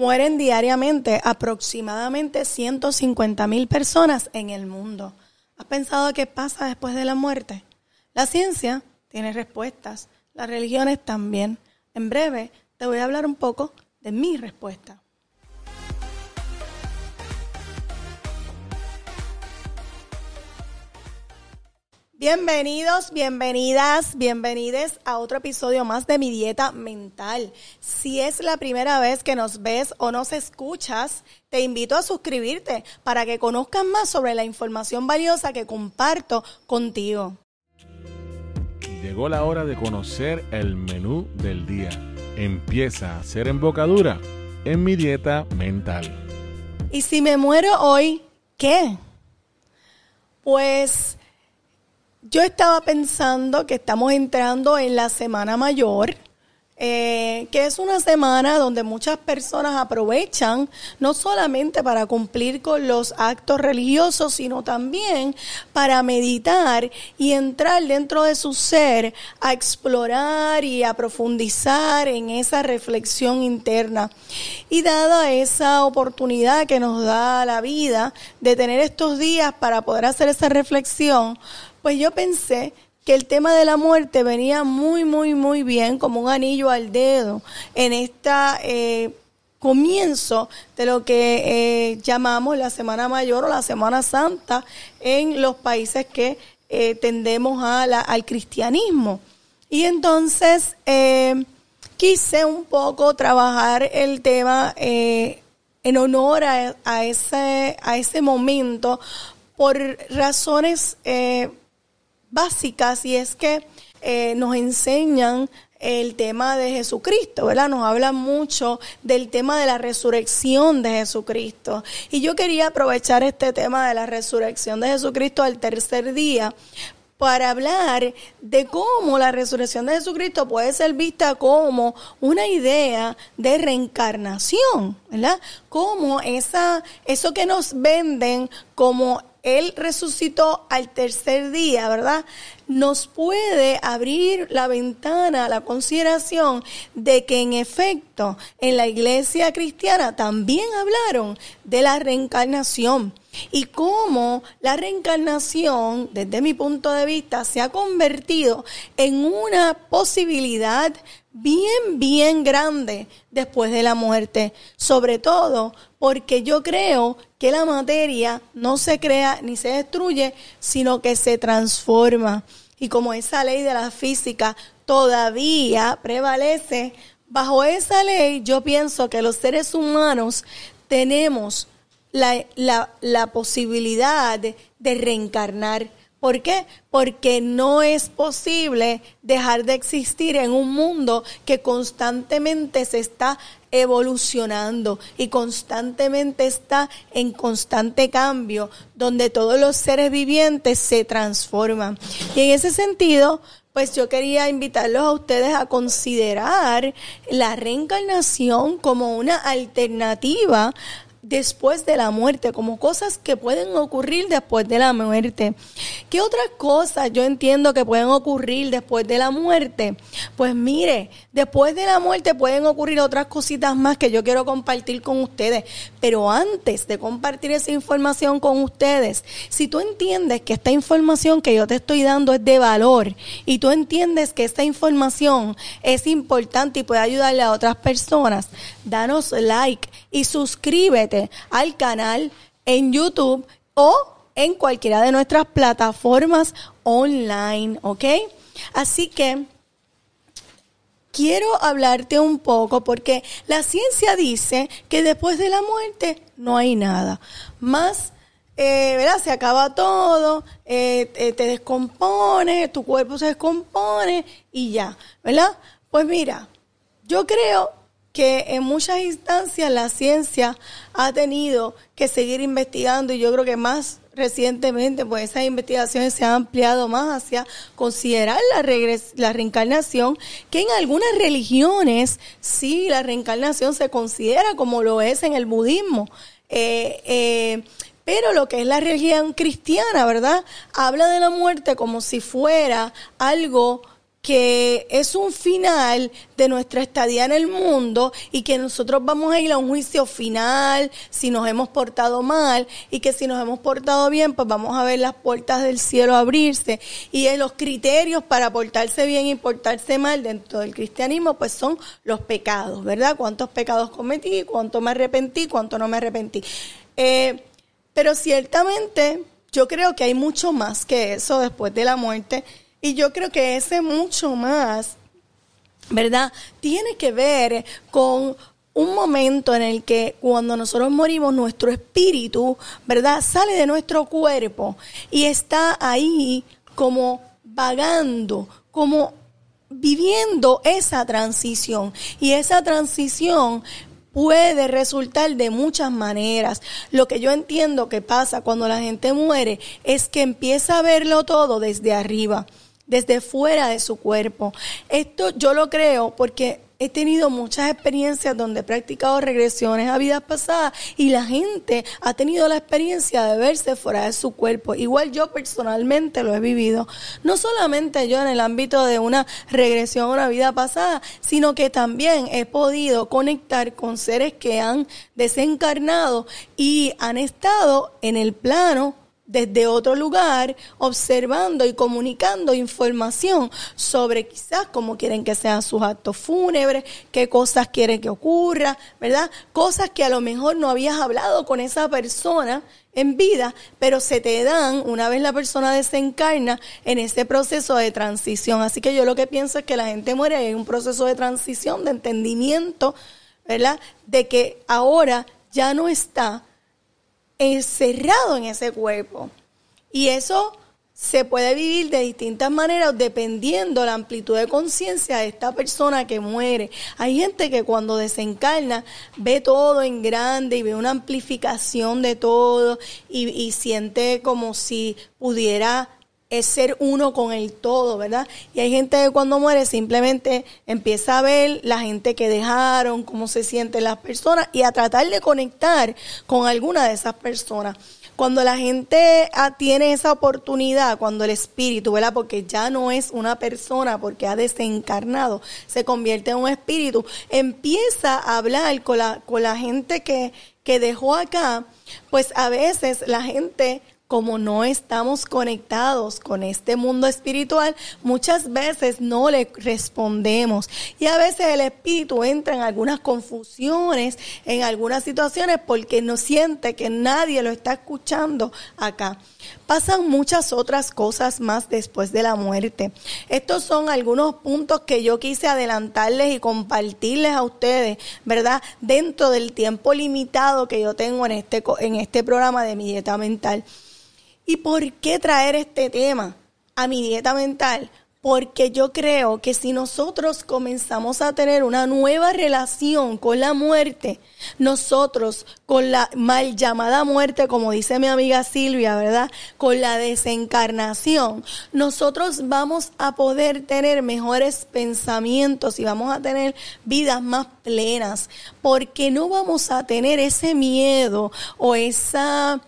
mueren diariamente aproximadamente 150 mil personas en el mundo. ¿Has pensado qué pasa después de la muerte? La ciencia tiene respuestas, las religiones también. En breve te voy a hablar un poco de mi respuesta. Bienvenidos, bienvenidas, bienvenides a otro episodio más de mi dieta mental. Si es la primera vez que nos ves o nos escuchas, te invito a suscribirte para que conozcas más sobre la información valiosa que comparto contigo. Llegó la hora de conocer el menú del día. Empieza a hacer embocadura en mi dieta mental. Y si me muero hoy, ¿qué? Pues yo estaba pensando que estamos entrando en la Semana Mayor, eh, que es una semana donde muchas personas aprovechan no solamente para cumplir con los actos religiosos, sino también para meditar y entrar dentro de su ser a explorar y a profundizar en esa reflexión interna. Y dada esa oportunidad que nos da la vida de tener estos días para poder hacer esa reflexión, pues yo pensé que el tema de la muerte venía muy, muy, muy bien, como un anillo al dedo, en este comienzo de lo que eh, llamamos la Semana Mayor o la Semana Santa en los países que eh, tendemos al cristianismo. Y entonces quise un poco trabajar el tema en honor a, ese, a ese momento por razones básicas y es que eh, nos enseñan el tema de Jesucristo, ¿verdad? Nos habla mucho del tema de la resurrección de Jesucristo. Y yo quería aprovechar este tema de la resurrección de Jesucristo al tercer día para hablar de cómo la resurrección de Jesucristo puede ser vista como una idea de reencarnación, ¿verdad? Como esa, eso que nos venden como él resucitó al tercer día, ¿verdad? Nos puede abrir la ventana a la consideración de que en efecto en la iglesia cristiana también hablaron de la reencarnación y cómo la reencarnación, desde mi punto de vista, se ha convertido en una posibilidad bien, bien grande después de la muerte. Sobre todo porque yo creo que la materia no se crea ni se destruye, sino que se transforma. Y como esa ley de la física todavía prevalece, bajo esa ley yo pienso que los seres humanos tenemos la, la, posibilidad de reencarnar ¿Por qué? Porque no es posible dejar de existir en un mundo que constantemente se está evolucionando y constantemente está en constante cambio, donde todos los seres vivientes se transforman. Y en ese sentido, pues yo quería invitarlos a ustedes a considerar la reencarnación como una alternativa después de la muerte, como cosas que pueden ocurrir después de la muerte. ¿Qué otras cosas yo entiendo que pueden ocurrir después de la muerte? Pues mire, después de la muerte pueden ocurrir otras cositas más que yo quiero compartir con ustedes, pero antes de compartir esa información con ustedes, si tú entiendes que esta información que yo te estoy dando es de valor y tú entiendes que esta información es importante y puede ayudarle a otras personas, danos like y suscríbete al canal en YouTube o en cualquiera de nuestras plataformas online, ¿ok? Así que quiero hablarte un poco porque la ciencia dice que después de la muerte no hay nada. Más, eh, ¿verdad? Se acaba todo, eh, eh, te descompone, tu cuerpo se descompone y ya, ¿verdad? Pues mira, yo creo que en muchas instancias la ciencia ha tenido que seguir investigando y yo creo que más recientemente pues esas investigaciones se han ampliado más hacia considerar la, la reencarnación, que en algunas religiones sí la reencarnación se considera como lo es en el budismo. Eh, eh, pero lo que es la religión cristiana, ¿verdad? Habla de la muerte como si fuera algo que es un final de nuestra estadía en el mundo y que nosotros vamos a ir a un juicio final si nos hemos portado mal y que si nos hemos portado bien pues vamos a ver las puertas del cielo abrirse y los criterios para portarse bien y portarse mal dentro del cristianismo pues son los pecados, ¿verdad? ¿Cuántos pecados cometí? ¿Cuánto me arrepentí? ¿Cuánto no me arrepentí? Eh, pero ciertamente yo creo que hay mucho más que eso después de la muerte y yo creo que ese mucho más, ¿verdad? Tiene que ver con un momento en el que cuando nosotros morimos, nuestro espíritu, ¿verdad? Sale de nuestro cuerpo y está ahí como vagando, como viviendo esa transición. Y esa transición puede resultar de muchas maneras. Lo que yo entiendo que pasa cuando la gente muere es que empieza a verlo todo desde arriba desde fuera de su cuerpo. Esto yo lo creo porque he tenido muchas experiencias donde he practicado regresiones a vidas pasadas y la gente ha tenido la experiencia de verse fuera de su cuerpo. Igual yo personalmente lo he vivido. No solamente yo en el ámbito de una regresión a una vida pasada, sino que también he podido conectar con seres que han desencarnado y han estado en el plano desde otro lugar, observando y comunicando información sobre quizás cómo quieren que sean sus actos fúnebres, qué cosas quieren que ocurra, ¿verdad? Cosas que a lo mejor no habías hablado con esa persona en vida, pero se te dan una vez la persona desencarna en ese proceso de transición. Así que yo lo que pienso es que la gente muere en un proceso de transición, de entendimiento, ¿verdad? De que ahora ya no está encerrado en ese cuerpo. Y eso se puede vivir de distintas maneras dependiendo la amplitud de conciencia de esta persona que muere. Hay gente que cuando desencarna ve todo en grande y ve una amplificación de todo y, y siente como si pudiera es ser uno con el todo, ¿verdad? Y hay gente que cuando muere simplemente empieza a ver la gente que dejaron, cómo se sienten las personas y a tratar de conectar con alguna de esas personas. Cuando la gente ah, tiene esa oportunidad, cuando el espíritu, ¿verdad? Porque ya no es una persona, porque ha desencarnado, se convierte en un espíritu, empieza a hablar con la, con la gente que, que dejó acá, pues a veces la gente como no estamos conectados con este mundo espiritual, muchas veces no le respondemos. Y a veces el espíritu entra en algunas confusiones, en algunas situaciones, porque no siente que nadie lo está escuchando acá. Pasan muchas otras cosas más después de la muerte. Estos son algunos puntos que yo quise adelantarles y compartirles a ustedes, ¿verdad? Dentro del tiempo limitado que yo tengo en este, en este programa de mi dieta mental. ¿Y por qué traer este tema a mi dieta mental? Porque yo creo que si nosotros comenzamos a tener una nueva relación con la muerte, nosotros con la mal llamada muerte, como dice mi amiga Silvia, ¿verdad? Con la desencarnación, nosotros vamos a poder tener mejores pensamientos y vamos a tener vidas más plenas, porque no vamos a tener ese miedo o esa...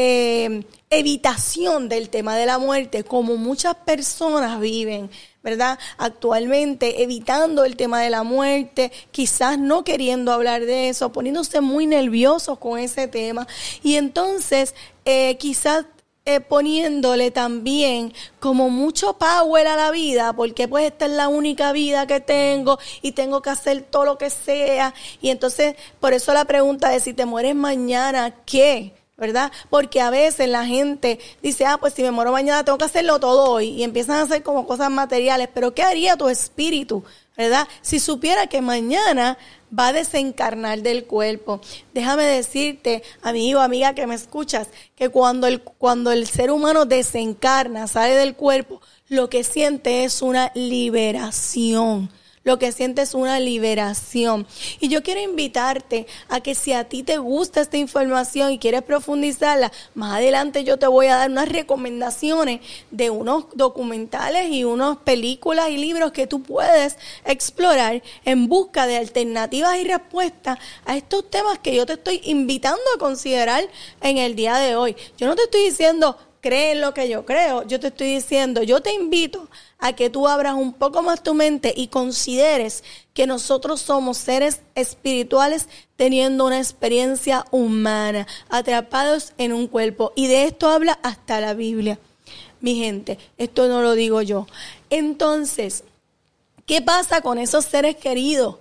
Eh, evitación del tema de la muerte, como muchas personas viven, ¿verdad? Actualmente evitando el tema de la muerte, quizás no queriendo hablar de eso, poniéndose muy nerviosos con ese tema. Y entonces, eh, quizás eh, poniéndole también como mucho power a la vida, porque pues esta es la única vida que tengo y tengo que hacer todo lo que sea. Y entonces, por eso la pregunta de si te mueres mañana, ¿qué? ¿Verdad? Porque a veces la gente dice, ah, pues si me muero mañana tengo que hacerlo todo hoy y empiezan a hacer como cosas materiales, pero ¿qué haría tu espíritu, ¿verdad? Si supiera que mañana va a desencarnar del cuerpo. Déjame decirte, amigo, amiga que me escuchas, que cuando el, cuando el ser humano desencarna, sale del cuerpo, lo que siente es una liberación lo que sientes es una liberación. Y yo quiero invitarte a que si a ti te gusta esta información y quieres profundizarla, más adelante yo te voy a dar unas recomendaciones de unos documentales y unas películas y libros que tú puedes explorar en busca de alternativas y respuestas a estos temas que yo te estoy invitando a considerar en el día de hoy. Yo no te estoy diciendo cree en lo que yo creo. Yo te estoy diciendo, yo te invito a que tú abras un poco más tu mente y consideres que nosotros somos seres espirituales teniendo una experiencia humana, atrapados en un cuerpo. Y de esto habla hasta la Biblia. Mi gente, esto no lo digo yo. Entonces, ¿qué pasa con esos seres queridos?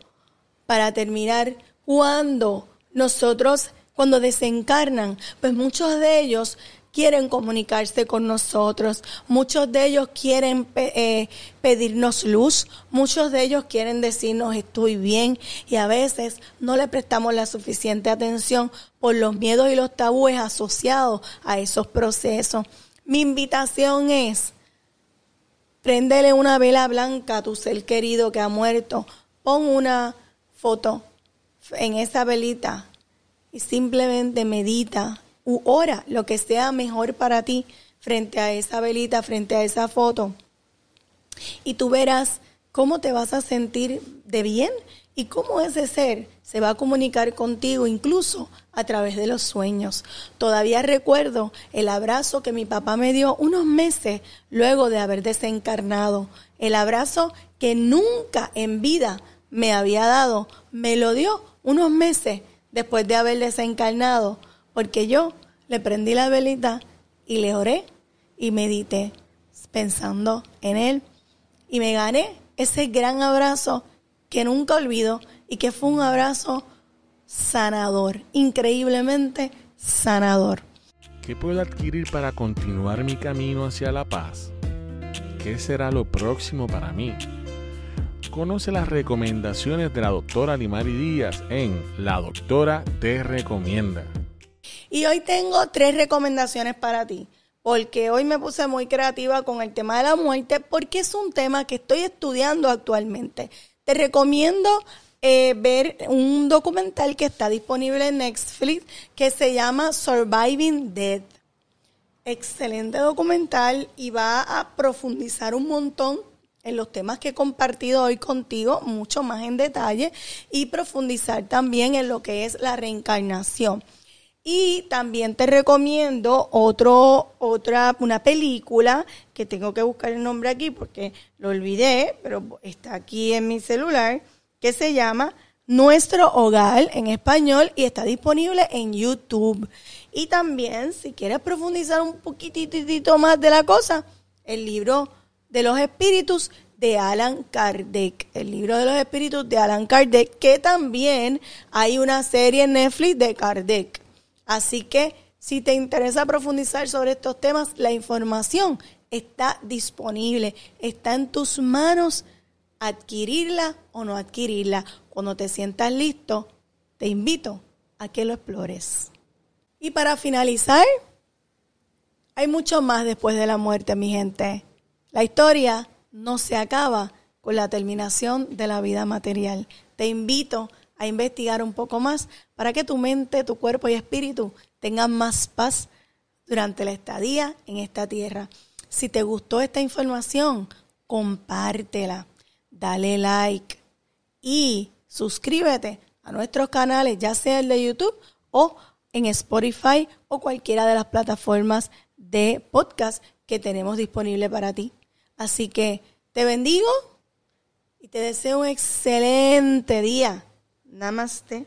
Para terminar, cuando nosotros, cuando desencarnan, pues muchos de ellos quieren comunicarse con nosotros, muchos de ellos quieren eh, pedirnos luz, muchos de ellos quieren decirnos estoy bien y a veces no le prestamos la suficiente atención por los miedos y los tabúes asociados a esos procesos. Mi invitación es, prendele una vela blanca a tu ser querido que ha muerto, pon una foto en esa velita y simplemente medita u ora lo que sea mejor para ti frente a esa velita, frente a esa foto. Y tú verás cómo te vas a sentir de bien y cómo ese ser se va a comunicar contigo incluso a través de los sueños. Todavía recuerdo el abrazo que mi papá me dio unos meses luego de haber desencarnado. El abrazo que nunca en vida me había dado, me lo dio unos meses después de haber desencarnado porque yo le prendí la velita y le oré y medité pensando en él. Y me gané ese gran abrazo que nunca olvido y que fue un abrazo sanador, increíblemente sanador. ¿Qué puedo adquirir para continuar mi camino hacia la paz? ¿Qué será lo próximo para mí? Conoce las recomendaciones de la doctora Limari Díaz en La Doctora Te Recomienda. Y hoy tengo tres recomendaciones para ti, porque hoy me puse muy creativa con el tema de la muerte, porque es un tema que estoy estudiando actualmente. Te recomiendo eh, ver un documental que está disponible en Netflix que se llama Surviving Death. Excelente documental y va a profundizar un montón en los temas que he compartido hoy contigo, mucho más en detalle, y profundizar también en lo que es la reencarnación. Y también te recomiendo otro, otra, una película que tengo que buscar el nombre aquí porque lo olvidé, pero está aquí en mi celular, que se llama Nuestro Hogar en español y está disponible en YouTube. Y también, si quieres profundizar un poquitito más de la cosa, el libro de los espíritus de Alan Kardec, el libro de los espíritus de Alan Kardec, que también hay una serie en Netflix de Kardec. Así que si te interesa profundizar sobre estos temas, la información está disponible, está en tus manos adquirirla o no adquirirla. Cuando te sientas listo, te invito a que lo explores. Y para finalizar, hay mucho más después de la muerte, mi gente. La historia no se acaba con la terminación de la vida material. Te invito a investigar un poco más para que tu mente, tu cuerpo y espíritu tengan más paz durante la estadía en esta tierra. Si te gustó esta información, compártela, dale like y suscríbete a nuestros canales, ya sea el de YouTube o en Spotify o cualquiera de las plataformas de podcast que tenemos disponible para ti. Así que te bendigo y te deseo un excelente día. Namaste.